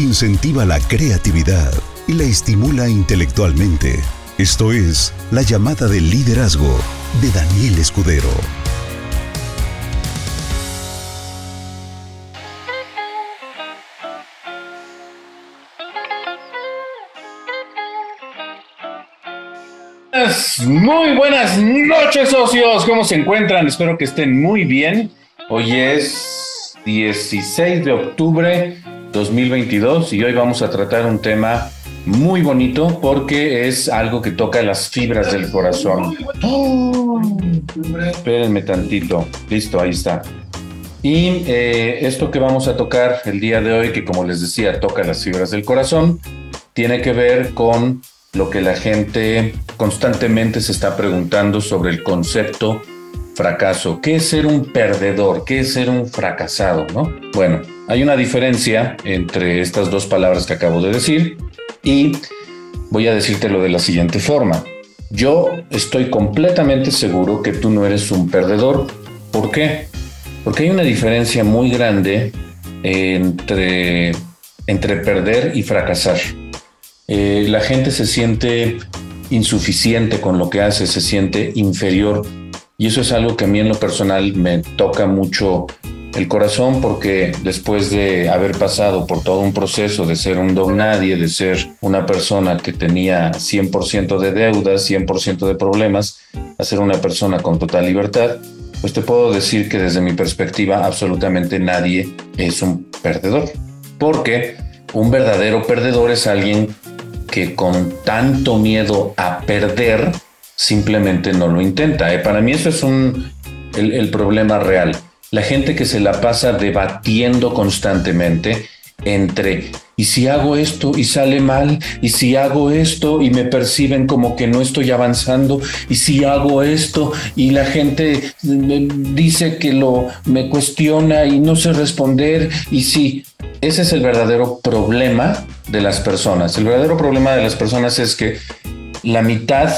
incentiva la creatividad y la estimula intelectualmente. Esto es La llamada del liderazgo de Daniel Escudero. Muy buenas noches, socios. ¿Cómo se encuentran? Espero que estén muy bien. Hoy es 16 de octubre 2022 y hoy vamos a tratar un tema muy bonito porque es algo que toca las fibras del corazón. espérenme tantito. Listo, ahí está. Y eh, esto que vamos a tocar el día de hoy, que como les decía, toca las fibras del corazón, tiene que ver con lo que la gente constantemente se está preguntando sobre el concepto fracaso. ¿Qué es ser un perdedor? ¿Qué es ser un fracasado? ¿no? Bueno, hay una diferencia entre estas dos palabras que acabo de decir y voy a decírtelo de la siguiente forma. Yo estoy completamente seguro que tú no eres un perdedor. ¿Por qué? Porque hay una diferencia muy grande entre, entre perder y fracasar. Eh, la gente se siente insuficiente con lo que hace, se siente inferior y eso es algo que a mí en lo personal me toca mucho el corazón porque después de haber pasado por todo un proceso de ser un don nadie, de ser una persona que tenía 100% de deudas, 100% de problemas, a ser una persona con total libertad, pues te puedo decir que desde mi perspectiva absolutamente nadie es un perdedor. Porque un verdadero perdedor es alguien que con tanto miedo a perder simplemente no lo intenta. ¿eh? Para mí eso es un, el, el problema real. La gente que se la pasa debatiendo constantemente entre y si hago esto y sale mal, y si hago esto y me perciben como que no estoy avanzando, y si hago esto y la gente dice que lo me cuestiona y no sé responder, y si ese es el verdadero problema de las personas. El verdadero problema de las personas es que la mitad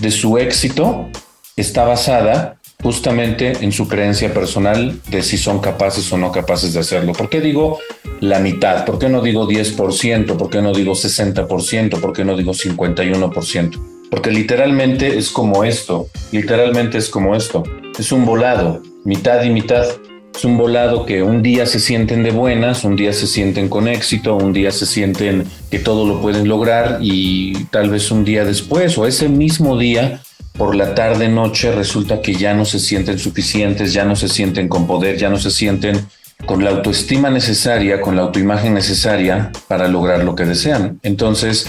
de su éxito está basada justamente en su creencia personal de si son capaces o no capaces de hacerlo. ¿Por qué digo la mitad? ¿Por qué no digo 10%? ¿Por qué no digo 60%? ¿Por qué no digo 51%? Porque literalmente es como esto, literalmente es como esto. Es un volado, mitad y mitad. Es un volado que un día se sienten de buenas, un día se sienten con éxito, un día se sienten que todo lo pueden lograr y tal vez un día después o ese mismo día por la tarde noche resulta que ya no se sienten suficientes, ya no se sienten con poder, ya no se sienten con la autoestima necesaria, con la autoimagen necesaria para lograr lo que desean. Entonces,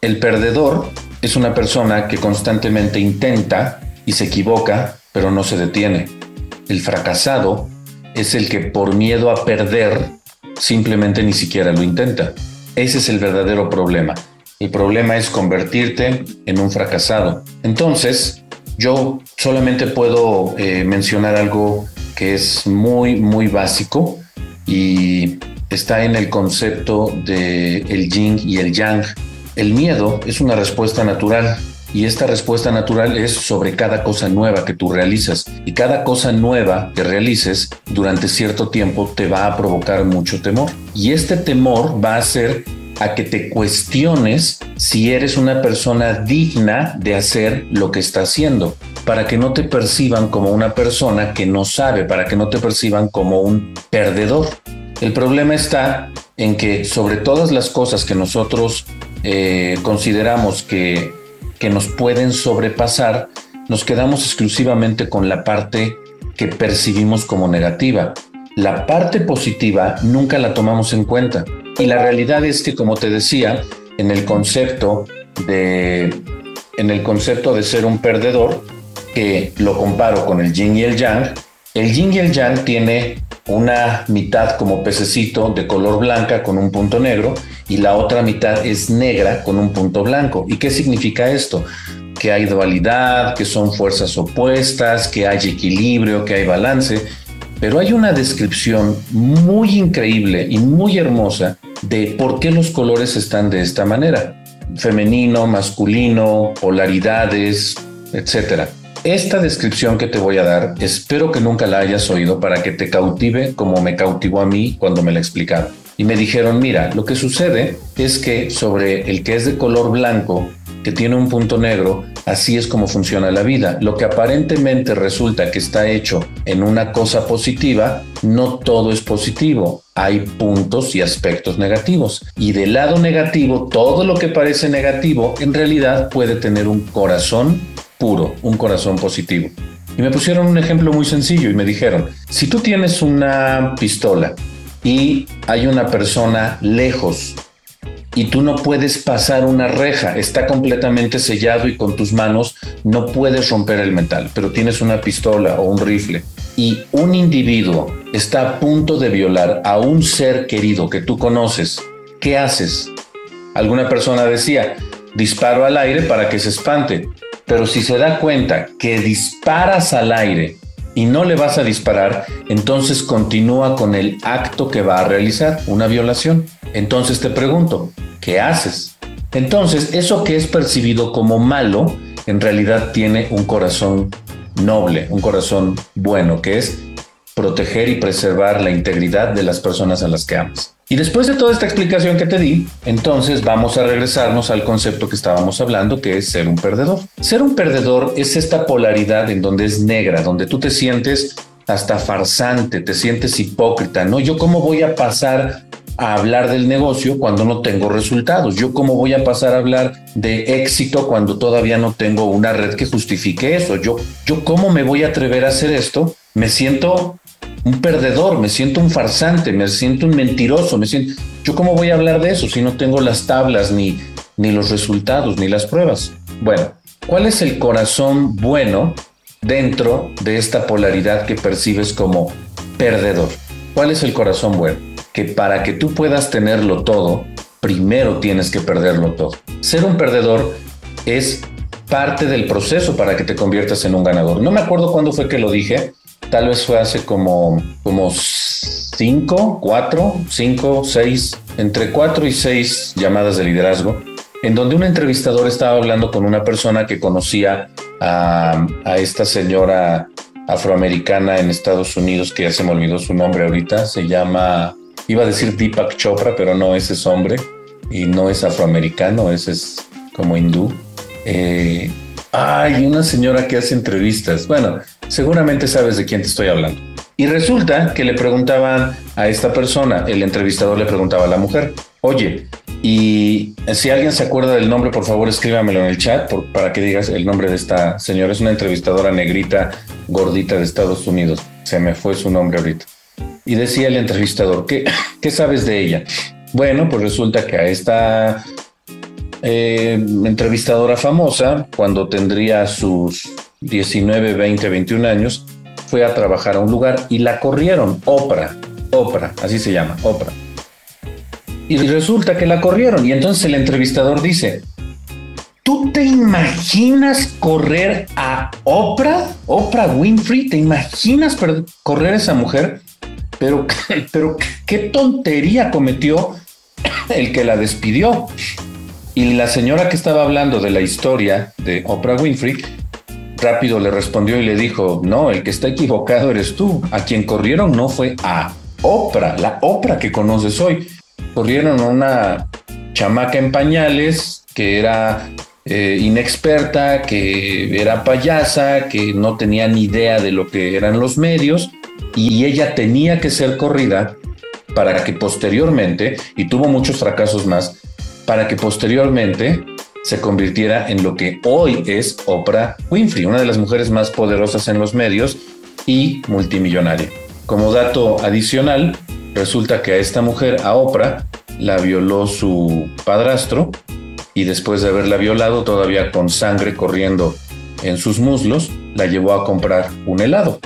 el perdedor es una persona que constantemente intenta y se equivoca, pero no se detiene. El fracasado es el que por miedo a perder simplemente ni siquiera lo intenta. Ese es el verdadero problema. El problema es convertirte en un fracasado. Entonces, yo solamente puedo eh, mencionar algo que es muy, muy básico y está en el concepto de el yin y el yang. El miedo es una respuesta natural y esta respuesta natural es sobre cada cosa nueva que tú realizas. Y cada cosa nueva que realices durante cierto tiempo te va a provocar mucho temor. Y este temor va a hacer a que te cuestiones si eres una persona digna de hacer lo que está haciendo, para que no te perciban como una persona que no sabe, para que no te perciban como un perdedor. El problema está en que sobre todas las cosas que nosotros eh, consideramos que que nos pueden sobrepasar, nos quedamos exclusivamente con la parte que percibimos como negativa. La parte positiva nunca la tomamos en cuenta. Y la realidad es que, como te decía, en el concepto de, en el concepto de ser un perdedor, que lo comparo con el yin y el yang, el yin y el yang tiene una mitad como pececito de color blanca con un punto negro y la otra mitad es negra con un punto blanco. ¿Y qué significa esto? Que hay dualidad, que son fuerzas opuestas, que hay equilibrio, que hay balance. Pero hay una descripción muy increíble y muy hermosa de por qué los colores están de esta manera. Femenino, masculino, polaridades, etcétera. Esta descripción que te voy a dar, espero que nunca la hayas oído para que te cautive como me cautivó a mí cuando me la explicaron. y me dijeron, mira, lo que sucede es que sobre el que es de color blanco, que tiene un punto negro, así es como funciona la vida. Lo que aparentemente resulta que está hecho en una cosa positiva, no todo es positivo. Hay puntos y aspectos negativos. Y del lado negativo, todo lo que parece negativo, en realidad puede tener un corazón puro, un corazón positivo. Y me pusieron un ejemplo muy sencillo y me dijeron, si tú tienes una pistola y hay una persona lejos y tú no puedes pasar una reja, está completamente sellado y con tus manos no puedes romper el metal, pero tienes una pistola o un rifle y un individuo está a punto de violar a un ser querido que tú conoces, ¿qué haces? Alguna persona decía, disparo al aire para que se espante, pero si se da cuenta que disparas al aire y no le vas a disparar, entonces continúa con el acto que va a realizar, una violación. Entonces te pregunto, ¿qué haces? Entonces, eso que es percibido como malo, en realidad tiene un corazón noble, un corazón bueno, que es proteger y preservar la integridad de las personas a las que amas. Y después de toda esta explicación que te di, entonces vamos a regresarnos al concepto que estábamos hablando, que es ser un perdedor. Ser un perdedor es esta polaridad en donde es negra, donde tú te sientes hasta farsante, te sientes hipócrita, ¿no? Yo cómo voy a pasar a hablar del negocio cuando no tengo resultados? ¿Yo cómo voy a pasar a hablar de éxito cuando todavía no tengo una red que justifique eso? ¿Yo, yo cómo me voy a atrever a hacer esto? Me siento un perdedor, me siento un farsante, me siento un mentiroso, me siento... ¿Yo cómo voy a hablar de eso si no tengo las tablas, ni, ni los resultados, ni las pruebas? Bueno, ¿cuál es el corazón bueno dentro de esta polaridad que percibes como perdedor? ¿Cuál es el corazón bueno? Que para que tú puedas tenerlo todo, primero tienes que perderlo todo. Ser un perdedor es parte del proceso para que te conviertas en un ganador. No me acuerdo cuándo fue que lo dije, tal vez fue hace como, como cinco, cuatro, cinco, seis, entre cuatro y seis llamadas de liderazgo, en donde un entrevistador estaba hablando con una persona que conocía a, esta señora afroamericana en Estados Unidos, que ya se me olvidó su nombre ahorita, se llama, iba a decir Deepak Chopra, pero no, ese es hombre y no es afroamericano, ese es como hindú. Eh, hay una señora que hace entrevistas. Bueno, seguramente sabes de quién te estoy hablando. Y resulta que le preguntaban a esta persona, el entrevistador le preguntaba a la mujer, oye, y si alguien se acuerda del nombre, por favor escríbamelo en el chat para que digas el nombre de esta señora. Es una entrevistadora negrita, gordita de Estados Unidos. Se me fue su nombre ahorita. Y decía el entrevistador, ¿qué, qué sabes de ella? Bueno, pues resulta que a esta eh, entrevistadora famosa, cuando tendría sus 19, 20, 21 años, fue a trabajar a un lugar y la corrieron, Oprah, Oprah, así se llama, Oprah. Y resulta que la corrieron y entonces el entrevistador dice, ¿tú te imaginas correr a Oprah, Oprah Winfrey? ¿Te imaginas correr a esa mujer? Pero, pero qué tontería cometió el que la despidió. Y la señora que estaba hablando de la historia de Oprah Winfrey, rápido le respondió y le dijo, no, el que está equivocado eres tú. A quien corrieron no fue a Oprah, la Oprah que conoces hoy. Corrieron a una chamaca en pañales que era eh, inexperta, que era payasa, que no tenía ni idea de lo que eran los medios y ella tenía que ser corrida para que posteriormente, y tuvo muchos fracasos más, para que posteriormente se convirtiera en lo que hoy es Oprah Winfrey, una de las mujeres más poderosas en los medios y multimillonaria. Como dato adicional, resulta que a esta mujer, a Oprah, la violó su padrastro y después de haberla violado, todavía con sangre corriendo en sus muslos, la llevó a comprar un helado.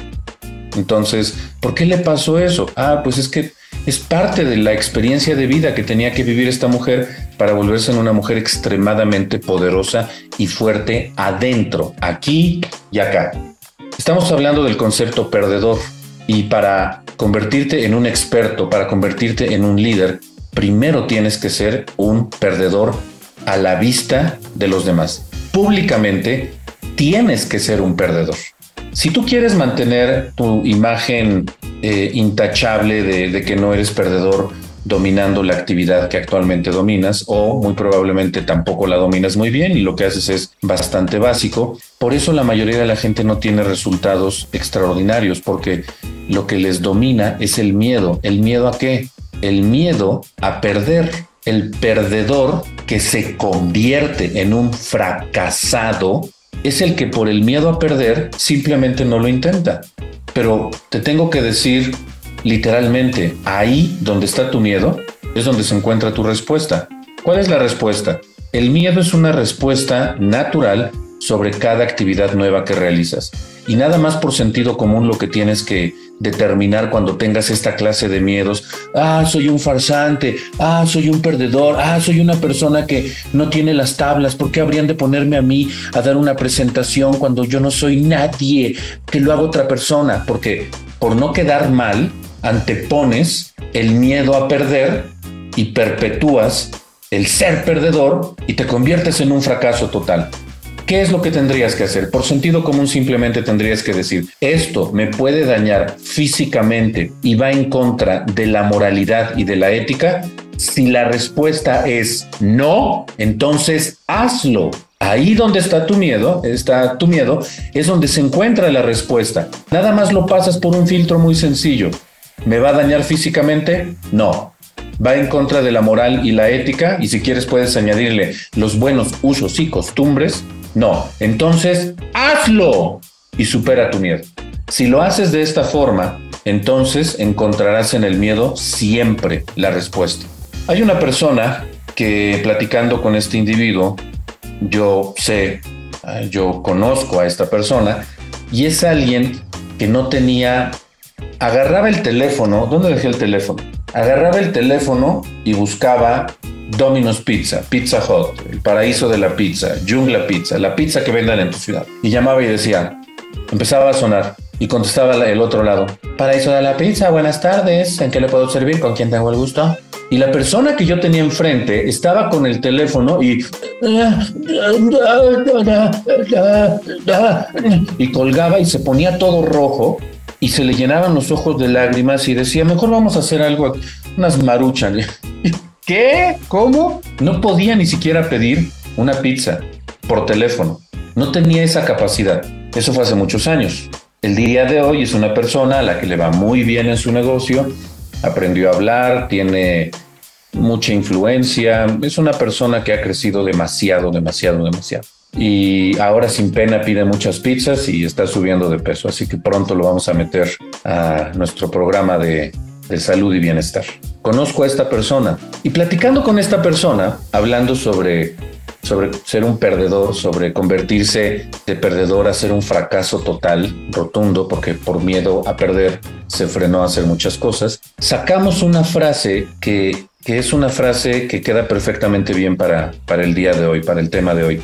Entonces, ¿por qué le pasó eso? Ah, pues es que es parte de la experiencia de vida que tenía que vivir esta mujer para volverse en una mujer extremadamente poderosa y fuerte adentro, aquí y acá. Estamos hablando del concepto perdedor y para convertirte en un experto, para convertirte en un líder, primero tienes que ser un perdedor a la vista de los demás. Públicamente tienes que ser un perdedor. Si tú quieres mantener tu imagen eh, intachable de, que no eres perdedor dominando la actividad que actualmente dominas o muy probablemente tampoco la dominas muy bien y lo que haces es bastante básico. Por eso la mayoría de la gente no tiene resultados extraordinarios porque lo que les domina es el miedo. ¿El miedo a qué? El miedo a perder. El perdedor que se convierte en un fracasado es el que por el miedo a perder simplemente no lo intenta. Pero te tengo que decir literalmente, ahí donde está tu miedo es donde se encuentra tu respuesta. ¿Cuál es la respuesta? El miedo es una respuesta natural sobre cada actividad nueva que realizas. Y nada más por sentido común lo que tienes que determinar cuando tengas esta clase de miedos. Ah, soy un farsante. Ah, soy un perdedor. Ah, soy una persona que no tiene las tablas. ¿Por qué habrían de ponerme a mí a dar una presentación cuando yo no soy nadie? Que lo haga otra persona. Porque por no quedar mal, antepones el miedo a perder y perpetúas el ser perdedor y te conviertes en un fracaso total. ¿Qué es lo que tendrías que hacer? Por sentido común simplemente tendrías que decir, esto me puede dañar físicamente y va en contra de la moralidad y de la ética. Si la respuesta es no, entonces hazlo. Ahí donde está tu miedo, está tu miedo, es donde se encuentra la respuesta. Nada más lo pasas por un filtro muy sencillo. ¿Me va a dañar físicamente? No va en contra de la moral y la ética y si quieres puedes añadirle los buenos usos y costumbres no, entonces hazlo y supera tu miedo. Si lo haces de esta forma, entonces encontrarás en el miedo siempre la respuesta. Hay una persona que platicando con este individuo, yo sé, ah, yo conozco a esta persona y es alguien que no tenía, agarraba el teléfono, ¿dónde dejé el teléfono? Agarraba el teléfono y buscaba Domino's Pizza, Pizza Hut, el paraíso de la pizza, Jungla Pizza, la pizza que vendan en tu ciudad. Y llamaba y decía, empezaba a sonar y contestaba el otro lado, paraíso de la pizza, buenas tardes, ¿en qué le puedo servir? ¿Con quién tengo el gusto? Y la persona que yo tenía enfrente estaba con el teléfono y... Y colgaba y se ponía todo rojo y se le llenaban los ojos de lágrimas y decía, mejor vamos a hacer algo, unas maruchas. ¿Qué? ¿Cómo? No podía ni siquiera pedir una pizza por teléfono. No tenía esa capacidad. Eso fue hace muchos años. El día de hoy es una persona a la que le va muy bien en su negocio, aprendió a hablar, tiene mucha influencia, es una persona que ha crecido demasiado, demasiado, demasiado. Y ahora sin pena pide muchas pizzas y está subiendo de peso, así que pronto lo vamos a meter a nuestro programa de, de salud y bienestar. Conozco a esta persona y platicando con esta persona, hablando sobre, sobre ser un perdedor, sobre convertirse de perdedor a ser un fracaso total, rotundo, porque por miedo a perder se frenó a hacer muchas cosas, sacamos una frase que, que es una frase que queda perfectamente bien para, para el día de hoy, para el tema de hoy.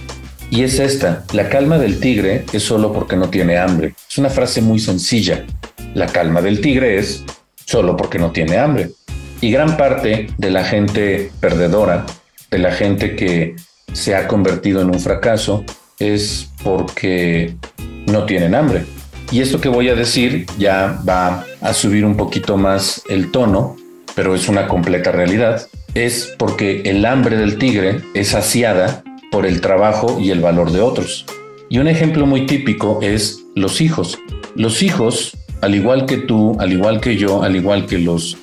Y es esta, la calma del tigre es solo porque no tiene hambre. Es una frase muy sencilla. La calma del tigre es solo porque no tiene hambre. Y gran parte de la gente perdedora, de la gente que se ha convertido en un fracaso, es porque no tienen hambre. Y esto que voy a decir ya va a subir un poquito más el tono, pero es una completa realidad. Es porque el hambre del tigre es saciada por el trabajo y el valor de otros. Y un ejemplo muy típico es los hijos. Los hijos al igual que tú, al igual que yo, al igual que los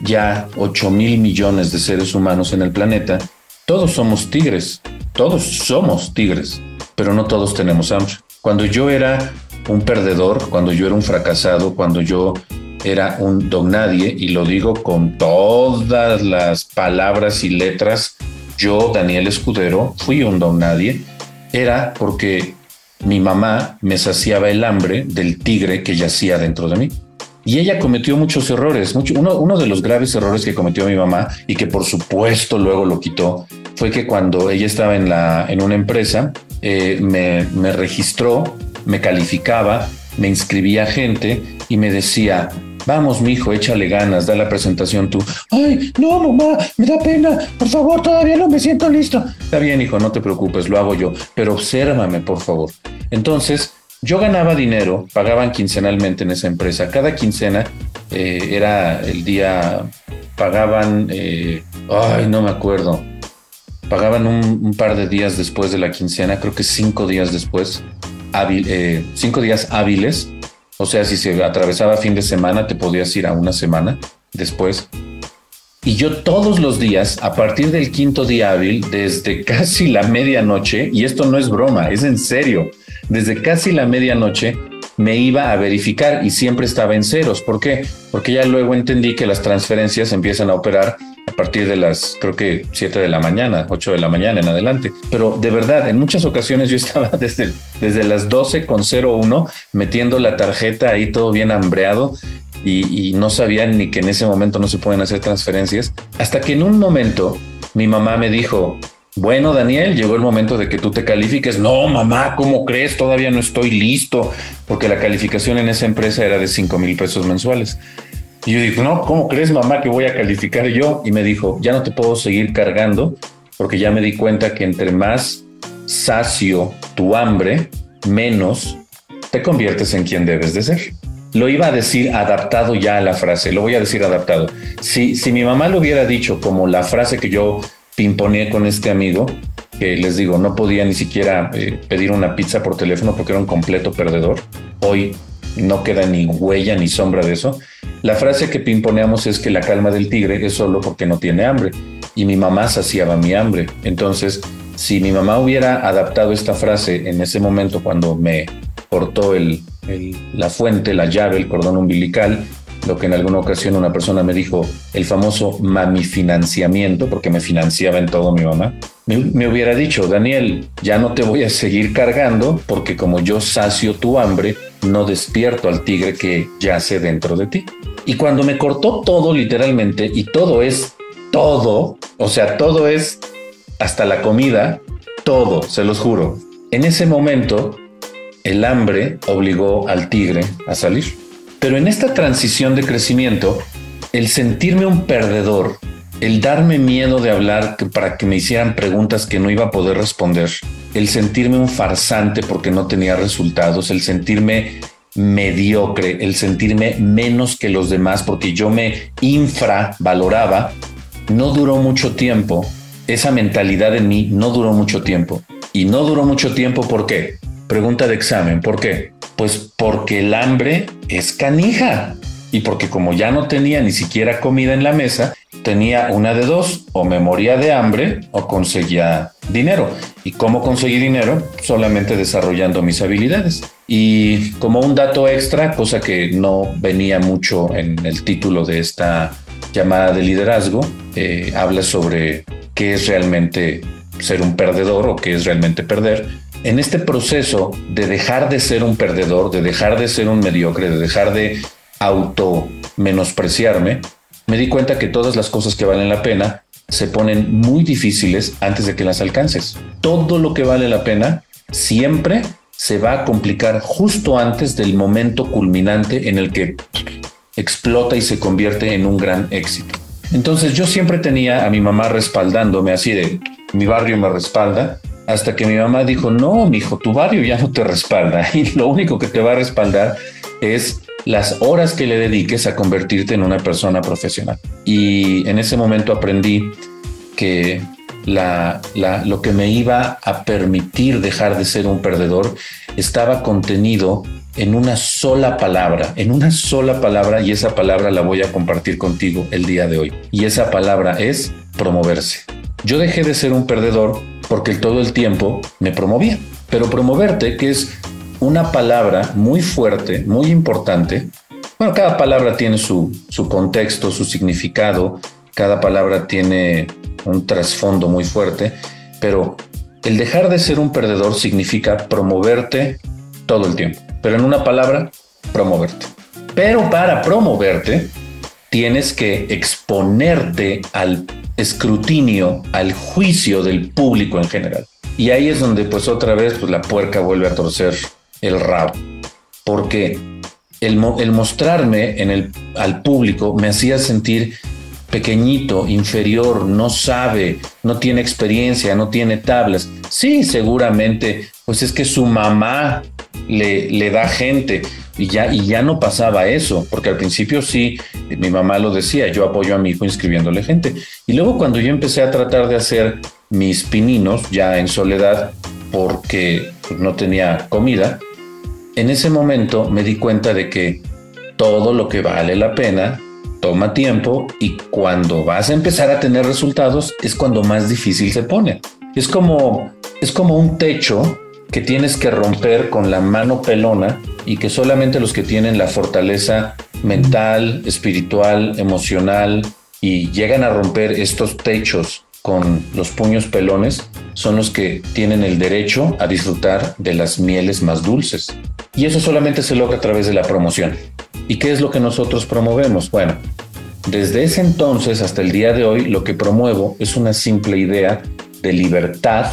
ya 8 mil millones de seres humanos en el planeta, todos somos tigres, todos somos tigres, pero no todos tenemos hambre. Cuando yo era un perdedor, cuando yo era un fracasado, cuando yo era un don nadie, y lo digo con todas las palabras y letras, yo, Daniel Escudero, fui un don nadie, era porque mi mamá me saciaba el hambre del tigre que yacía dentro de mí. Y ella cometió muchos errores. uno, de los graves errores que cometió mi mamá y que por supuesto luego lo quitó fue que cuando ella estaba en, una empresa, eh, me, me registró, me calificaba, me inscribía gente y me decía, Vamos, mijo, échale ganas, da la presentación tú. Ay, no, mamá, me da pena. Por favor, todavía no me siento listo. Está bien, hijo, no te preocupes, lo hago yo. Pero obsérvame, por favor. Entonces, yo ganaba dinero, pagaban quincenalmente en esa empresa. Cada quincena eh, era el día, pagaban, eh, ay, no me acuerdo, pagaban un, par de días después de la quincena, creo que cinco días después, eh, cinco días hábiles. O sea, si se atravesaba fin de semana, te podías ir a una semana después. Y yo todos los días, a partir del quinto día hábil, desde casi la medianoche, y esto no es broma, es en serio, desde casi la medianoche me iba a verificar y siempre estaba en ceros. ¿Por qué? Porque ya luego entendí que las transferencias empiezan a operar a partir de las, creo que 7 de la mañana, 8 de la mañana en adelante. Pero de verdad, en muchas ocasiones yo estaba desde, desde las 12 con 01 metiendo la tarjeta ahí todo bien hambreado y, y no sabían ni que en ese momento no se pueden hacer transferencias. Hasta que en un momento mi mamá me dijo, bueno, Daniel, llegó el momento de que tú te califiques. No, mamá, ¿cómo crees? Todavía no estoy listo, porque la calificación en esa empresa era de 5 mil pesos mensuales. Y yo digo, no, ¿cómo crees, mamá, que voy a calificar yo? Y me dijo, ya no te puedo seguir cargando, porque ya me di cuenta que entre más sacio tu hambre, menos te conviertes en quien debes de ser. Lo iba a decir adaptado ya a la frase, lo voy a decir adaptado. Si, si mi mamá lo hubiera dicho como la frase que yo pimponeé con este amigo, que les digo, no podía ni siquiera eh, pedir una pizza por teléfono porque era un completo perdedor. Hoy no queda ni huella ni sombra de eso. La frase que pimponeamos es que la calma del tigre es solo porque no tiene hambre. Y mi mamá saciaba mi hambre. Entonces, si mi mamá hubiera adaptado esta frase en ese momento cuando me cortó la fuente, la llave, el cordón umbilical, lo que en alguna ocasión una persona me dijo, el famoso mamifinanciamiento, porque me financiaba en todo mi mamá, me, hubiera dicho, Daniel, ya no te voy a seguir cargando porque como yo sacio tu hambre, no despierto al tigre que yace dentro de ti. Y cuando me cortó todo literalmente, y todo es todo, o sea, todo es hasta la comida, todo, se los juro. En ese momento, el hambre obligó al tigre a salir. Pero en esta transición de crecimiento, el sentirme un perdedor, el darme miedo de hablar para que me hicieran preguntas que no iba a poder responder, el sentirme un farsante porque no tenía resultados, el sentirme mediocre, el sentirme menos que los demás porque yo me infravaloraba, no duró mucho tiempo. Esa mentalidad en mí no duró mucho tiempo. Y no duró mucho tiempo, ¿por qué? Pregunta de examen, ¿por qué? Pues porque el hambre es canija y porque como ya no tenía ni siquiera comida en la mesa, tenía una de dos, o me moría de hambre o conseguía dinero. ¿Y cómo conseguí dinero? Solamente desarrollando mis habilidades. Y como un dato extra, cosa que no venía mucho en el título de esta llamada de liderazgo, eh, habla sobre qué es realmente ser un perdedor o qué es realmente perder en este proceso de dejar de ser un perdedor, de dejar de ser un mediocre, de dejar de auto menospreciarme, me di cuenta que todas las cosas que valen la pena se ponen muy difíciles antes de que las alcances. Todo lo que vale la pena siempre se va a complicar justo antes del momento culminante en el que explota y se convierte en un gran éxito. Entonces yo siempre tenía a mi mamá respaldándome así de mi barrio me respalda, hasta que mi mamá dijo, no, mi hijo, tu barrio ya no te respalda y lo único que te va a respaldar es las horas que le dediques a convertirte en una persona profesional. Y en ese momento aprendí que la, lo que me iba a permitir dejar de ser un perdedor estaba contenido en una sola palabra, en una sola palabra y esa palabra la voy a compartir contigo el día de hoy. Y esa palabra es promoverse. Yo dejé de ser un perdedor porque todo el tiempo me promovía. Pero promoverte, que es una palabra muy fuerte, muy importante, bueno, cada palabra tiene su, su contexto, su significado, cada palabra tiene un trasfondo muy fuerte, pero el dejar de ser un perdedor significa promoverte todo el tiempo. Pero en una palabra, promoverte. Pero para promoverte, tienes que exponerte al escrutinio, al juicio del público en general. Y ahí es donde pues otra vez pues, la puerca vuelve a torcer el rabo. Porque el, mostrarme al público me hacía sentir pequeñito, inferior, no sabe, no tiene experiencia, no tiene tablas. Sí, seguramente, pues es que su mamá le, le da gente. Y ya, y ya no pasaba eso, porque al principio sí, mi mamá lo decía, yo apoyo a mi hijo inscribiéndole gente. Y luego cuando yo empecé a tratar de hacer mis pininos, ya en soledad, porque no tenía comida, en ese momento me di cuenta de que todo lo que vale la pena toma tiempo y cuando vas a empezar a tener resultados es cuando más difícil se pone. Es como, es como un techo que tienes que romper con la mano pelona y que solamente los que tienen la fortaleza mental, espiritual, emocional y llegan a romper estos techos con los puños pelones son los que tienen el derecho a disfrutar de las mieles más dulces. Y eso solamente se logra a través de la promoción. ¿Y qué es lo que nosotros promovemos? Bueno, desde ese entonces hasta el día de hoy lo que promuevo es una simple idea de libertad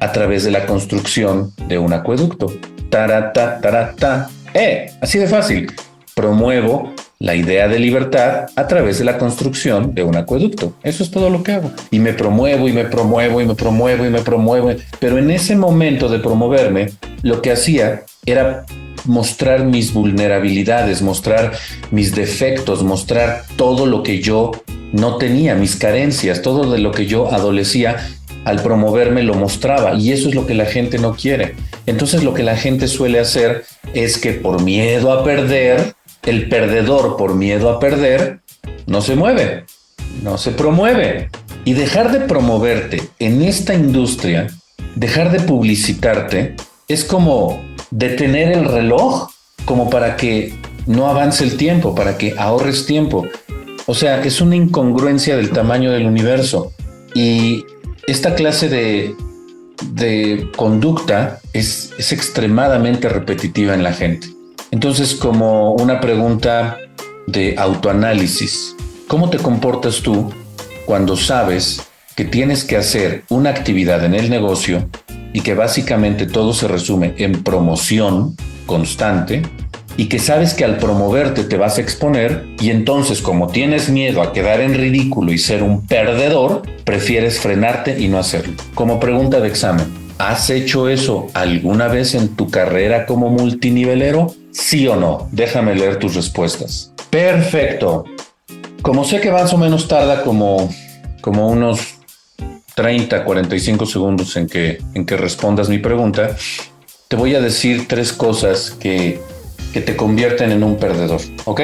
a través de la construcción de un acueducto. Tarata, tarata. ¡Eh! Así de fácil. Promuevo la idea de libertad a través de la construcción de un acueducto. Eso es todo lo que hago. Y me promuevo y me promuevo y me promuevo y me promuevo. Pero en ese momento de promoverme, lo que hacía era mostrar mis vulnerabilidades, mostrar mis defectos, mostrar todo lo que yo no tenía, mis carencias, todo de lo que yo adolecía al promoverme lo mostraba y eso es lo que la gente no quiere. Entonces lo que la gente suele hacer es que por miedo a perder, el perdedor por miedo a perder, no se mueve, no se promueve. Y dejar de promoverte en esta industria, dejar de publicitarte, es como detener el reloj, como para que no avance el tiempo, para que ahorres tiempo. O sea, es una incongruencia del tamaño del universo. Y esta clase de, conducta es, es extremadamente repetitiva en la gente. Entonces, como una pregunta de autoanálisis, ¿cómo te comportas tú cuando sabes que tienes que hacer una actividad en el negocio y que básicamente todo se resume en promoción constante y que sabes que al promoverte te vas a exponer y entonces como tienes miedo a quedar en ridículo y ser un perdedor, prefieres frenarte y no hacerlo. Como pregunta de examen, ¿has hecho eso alguna vez en tu carrera como multinivelero? ¿Sí o no? Déjame leer tus respuestas. Perfecto. Como sé que más o menos tarda como, como unos 30, 45 segundos en que, en que respondas mi pregunta, te voy a decir tres cosas que que te convierten en un perdedor, ¿ok?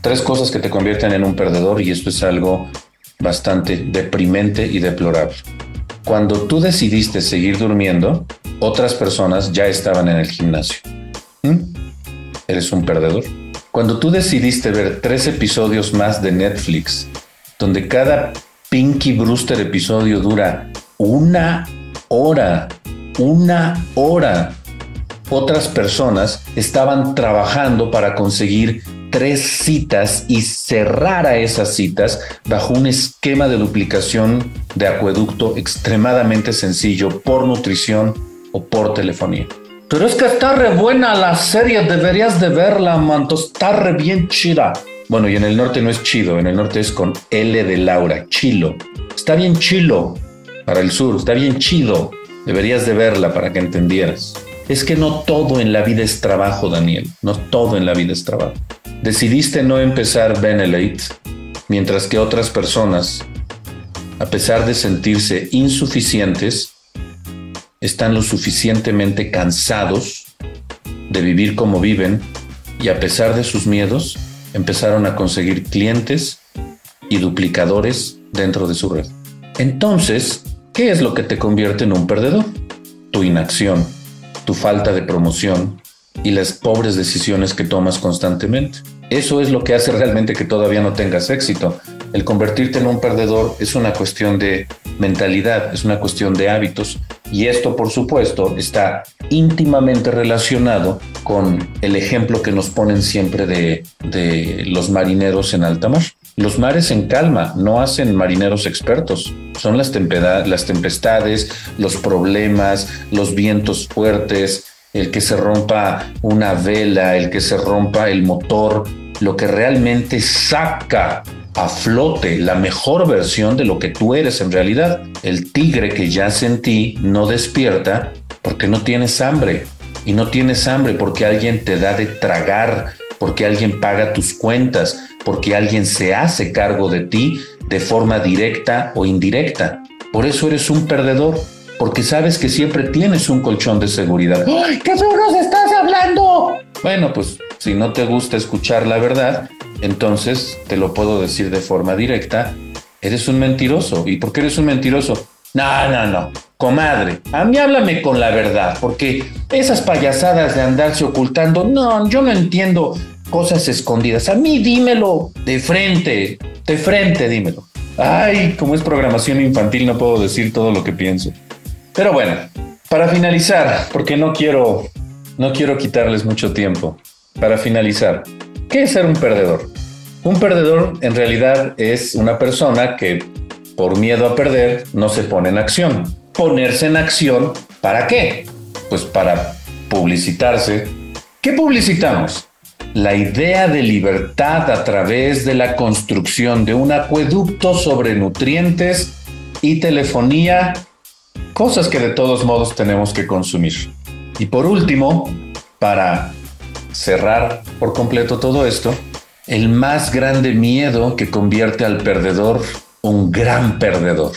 Tres cosas que te convierten en un perdedor y esto es algo bastante deprimente y deplorable. Cuando tú decidiste seguir durmiendo, otras personas ya estaban en el gimnasio. ¿Mm? Eres un perdedor. Cuando tú decidiste ver tres episodios más de Netflix, donde cada Pinky Brewster episodio dura una hora, una hora, otras personas estaban trabajando para conseguir tres citas y cerrar a esas citas bajo un esquema de duplicación de acueducto extremadamente sencillo por nutrición o por telefonía. Pero es que está re buena la serie, deberías de verla, manto, está re bien chida. Bueno, y en el norte no es chido, en el norte es con L de Laura, chilo. Está bien chilo para el sur, está bien chido. Deberías de verla para que entendieras. Es que no todo en la vida es trabajo, Daniel. No todo en la vida es trabajo. Decidiste no empezar Benelate, mientras que otras personas, a pesar de sentirse insuficientes, están lo suficientemente cansados de vivir como viven y a pesar de sus miedos, empezaron a conseguir clientes y duplicadores dentro de su red. Entonces, ¿qué es lo que te convierte en un perdedor? Tu inacción tu falta de promoción y las pobres decisiones que tomas constantemente. Eso es lo que hace realmente que todavía no tengas éxito. El convertirte en un perdedor es una cuestión de mentalidad, es una cuestión de hábitos y esto por supuesto está íntimamente relacionado con el ejemplo que nos ponen siempre de, los marineros en alta mar. Los mares en calma no hacen marineros expertos, son las, las tempestades, los problemas, los vientos fuertes, el que se rompa una vela, el que se rompa el motor, lo que realmente saca a flote la mejor versión de lo que tú eres en realidad. El tigre que yace en ti no despierta porque no tienes hambre. y no tienes hambre porque alguien te da de tragar, porque alguien paga tus cuentas, porque alguien se hace cargo de ti de forma directa o indirecta. Por eso eres un perdedor, porque sabes que siempre tienes un colchón de seguridad. ¡Ay, qué nos estás hablando! Bueno, pues si no te gusta escuchar la verdad, entonces te lo puedo decir de forma directa, eres un mentiroso. ¿Y por qué eres un mentiroso? No, no, no. Comadre, a mí háblame con la verdad, porque esas payasadas de andarse ocultando, no, yo no entiendo cosas escondidas. A mí dímelo de frente, de frente dímelo. Ay, como es programación infantil no puedo decir todo lo que pienso. Pero bueno, para finalizar, porque no quiero no quiero quitarles mucho tiempo. Para finalizar, ¿qué es ser un perdedor? Un perdedor en realidad es una persona que por miedo a perder no se pone en acción. Ponerse en acción, ¿para qué? Pues para publicitarse. ¿Qué publicitamos? La idea de libertad a través de la construcción de un acueducto sobre nutrientes y telefonía, cosas que de todos modos tenemos que consumir. Y por último, para cerrar por completo todo esto, el más grande miedo que convierte al perdedor un gran perdedor,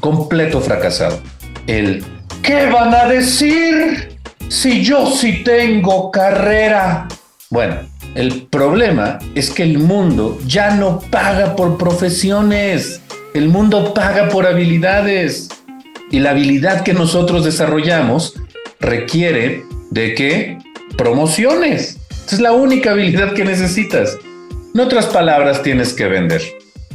completo fracasado. El ¿qué van a decir si yo sí tengo carrera? Bueno, el problema es que el mundo ya no paga por profesiones, el mundo paga por habilidades. Y la habilidad que nosotros desarrollamos requiere de que promociones. es la única habilidad que necesitas. En otras palabras, tienes que vender.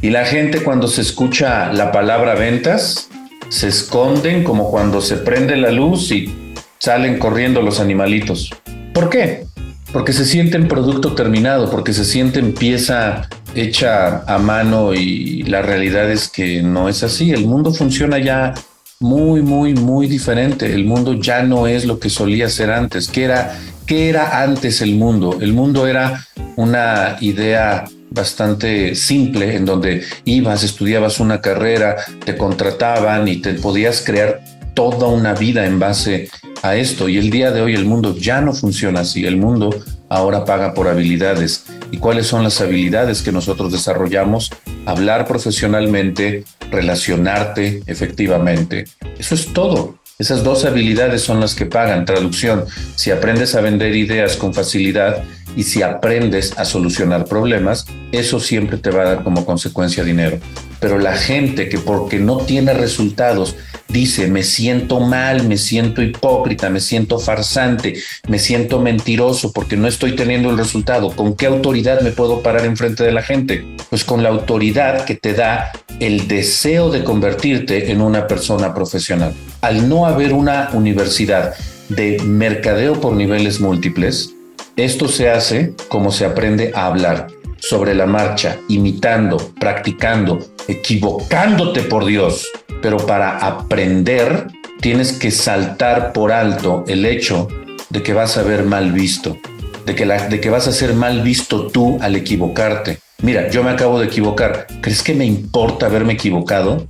Y la gente cuando se escucha la palabra ventas, se esconden como cuando se prende la luz y salen corriendo los animalitos. ¿Por qué? Porque se sienten producto terminado, porque se sienten pieza hecha a mano y la realidad es que no es así. El mundo funciona ya muy, muy, muy diferente. El mundo ya no es lo que solía ser antes. ¿Qué era, era antes el mundo? El mundo era una idea bastante simple en donde ibas, estudiabas una carrera, te contrataban y te podías crear toda una vida en base a esto. Y el día de hoy el mundo ya no funciona así. El mundo ahora paga por habilidades. ¿Y cuáles son las habilidades que nosotros desarrollamos? Hablar profesionalmente, relacionarte efectivamente. Eso es todo. Esas dos habilidades son las que pagan. Traducción, si aprendes a vender ideas con facilidad y si aprendes a solucionar problemas, eso siempre te va a dar como consecuencia dinero. Pero la gente que porque no tiene resultados dice, me siento mal, me siento hipócrita, me siento farsante, me siento mentiroso porque no estoy teniendo el resultado. ¿Con qué autoridad me puedo parar enfrente de la gente? Pues con la autoridad que te da el deseo de convertirte en una persona profesional. Al no haber una universidad de mercadeo por niveles múltiples, esto se hace como se aprende a hablar sobre la marcha, imitando, practicando, equivocándote por Dios. Pero para aprender tienes que saltar por alto el hecho de que vas a ver mal visto, de que, de que vas a ser mal visto tú al equivocarte. Mira, yo me acabo de equivocar. ¿Crees que me importa haberme equivocado?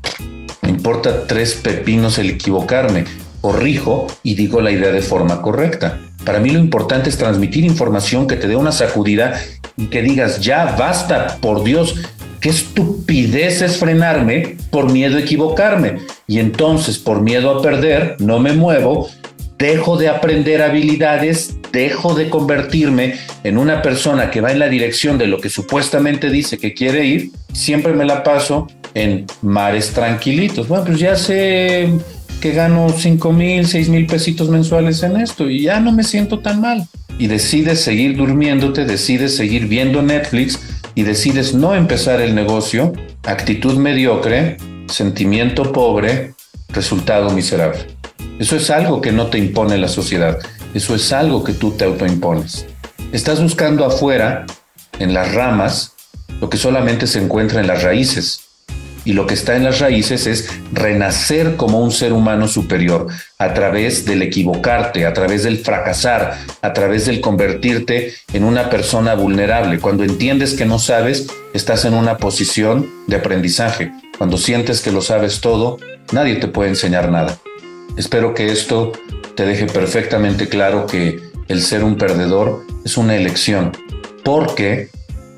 Me importa tres pepinos el equivocarme. Corrijo y digo la idea de forma correcta. Para mí lo importante es transmitir información que te dé una sacudida y que digas, ya basta, por Dios, qué estupidez es frenarme por miedo a equivocarme. Y entonces, por miedo a perder, no me muevo, dejo de aprender habilidades, dejo de convertirme en una persona que va en la dirección de lo que supuestamente dice que quiere ir, siempre me la paso en mares tranquilitos. Bueno, pues ya sé que gano 5 mil, 6 mil pesitos mensuales en esto y ya no me siento tan mal. Y decides seguir durmiéndote, decides seguir viendo Netflix y decides no empezar el negocio, actitud mediocre, sentimiento pobre, resultado miserable. Eso es algo que no te impone la sociedad, eso es algo que tú te autoimpones. Estás buscando afuera, en las ramas, lo que solamente se encuentra en las raíces. Y lo que está en las raíces es renacer como un ser humano superior a través del equivocarte, a través del fracasar, a través del convertirte en una persona vulnerable. Cuando entiendes que no sabes, estás en una posición de aprendizaje. Cuando sientes que lo sabes todo, nadie te puede enseñar nada. Espero que esto te deje perfectamente claro que el ser un perdedor es una elección, porque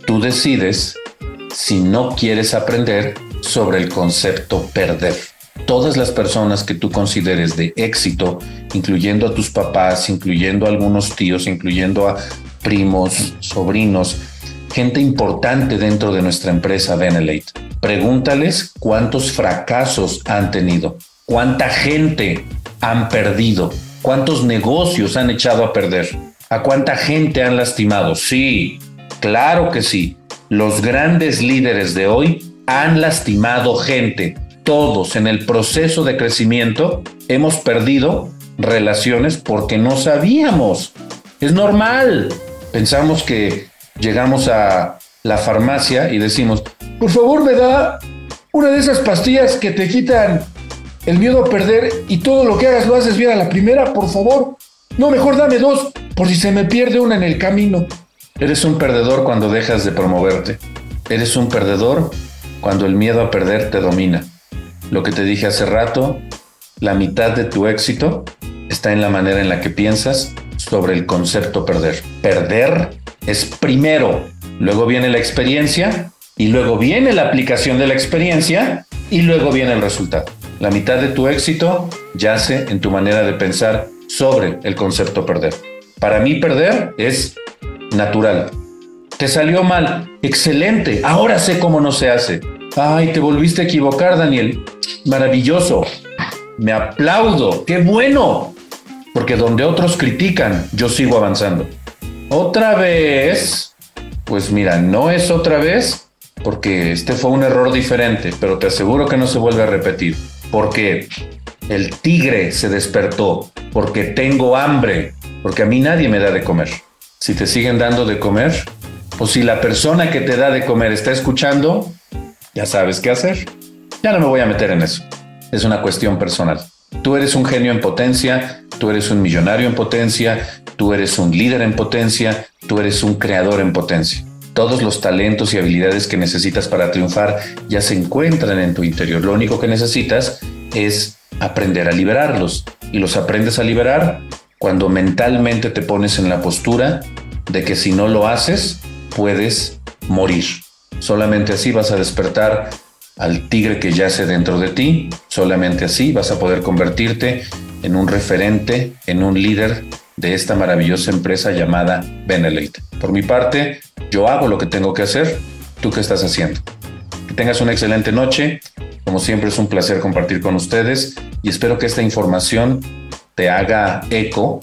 tú decides si no quieres aprender sobre el concepto perder. Todas las personas que tú consideres de éxito, incluyendo a tus papás, incluyendo a algunos tíos, incluyendo a primos, sobrinos, gente importante dentro de nuestra empresa Benelate. Pregúntales cuántos fracasos han tenido, cuánta gente han perdido, cuántos negocios han echado a perder, a cuánta gente han lastimado. Sí, claro que sí. Los grandes líderes de hoy han lastimado gente. Todos en el proceso de crecimiento hemos perdido relaciones porque no sabíamos. Es normal. Pensamos que llegamos a la farmacia y decimos, por favor me da una de esas pastillas que te quitan el miedo a perder y todo lo que hagas lo haces bien a la primera, por favor. No, mejor dame dos, por si se me pierde una en el camino. Eres un perdedor cuando dejas de promoverte. Eres un perdedor cuando el miedo a perder te domina. Lo que te dije hace rato, la mitad de tu éxito está en la manera en la que piensas sobre el concepto perder. Perder es primero, luego viene la experiencia y luego viene la aplicación de la experiencia y luego viene el resultado. La mitad de tu éxito yace en tu manera de pensar sobre el concepto perder. Para mí perder es natural. Te salió mal, excelente, ahora sé cómo no se hace. Ay, te volviste a equivocar, Daniel. Maravilloso. Me aplaudo. Qué bueno. Porque donde otros critican, yo sigo avanzando. Otra vez, pues mira, no es otra vez porque este fue un error diferente, pero te aseguro que no se vuelve a repetir. Porque el tigre se despertó, porque tengo hambre, porque a mí nadie me da de comer. Si te siguen dando de comer, o si la persona que te da de comer está escuchando, ya sabes qué hacer. Ya no me voy a meter en eso. Es una cuestión personal. Tú eres un genio en potencia, tú eres un millonario en potencia, tú eres un líder en potencia, tú eres un creador en potencia. Todos los talentos y habilidades que necesitas para triunfar ya se encuentran en tu interior. Lo único que necesitas es aprender a liberarlos. Y los aprendes a liberar cuando mentalmente te pones en la postura de que si no lo haces, puedes morir. Solamente así vas a despertar al tigre que yace dentro de ti. Solamente así vas a poder convertirte en un referente, en un líder de esta maravillosa empresa llamada Benelete. Por mi parte, yo hago lo que tengo que hacer. ¿Tú qué estás haciendo? Que tengas una excelente noche. Como siempre es un placer compartir con ustedes y espero que esta información te haga eco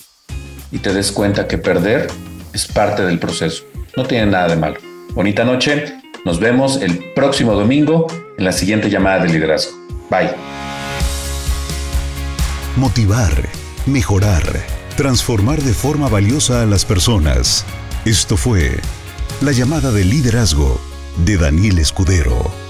y te des cuenta que perder es parte del proceso. No tiene nada de malo. Bonita noche nos vemos el próximo domingo en la siguiente llamada de liderazgo. Bye. Motivar, mejorar, transformar de forma valiosa a las personas. Esto fue la llamada de liderazgo de Daniel Escudero.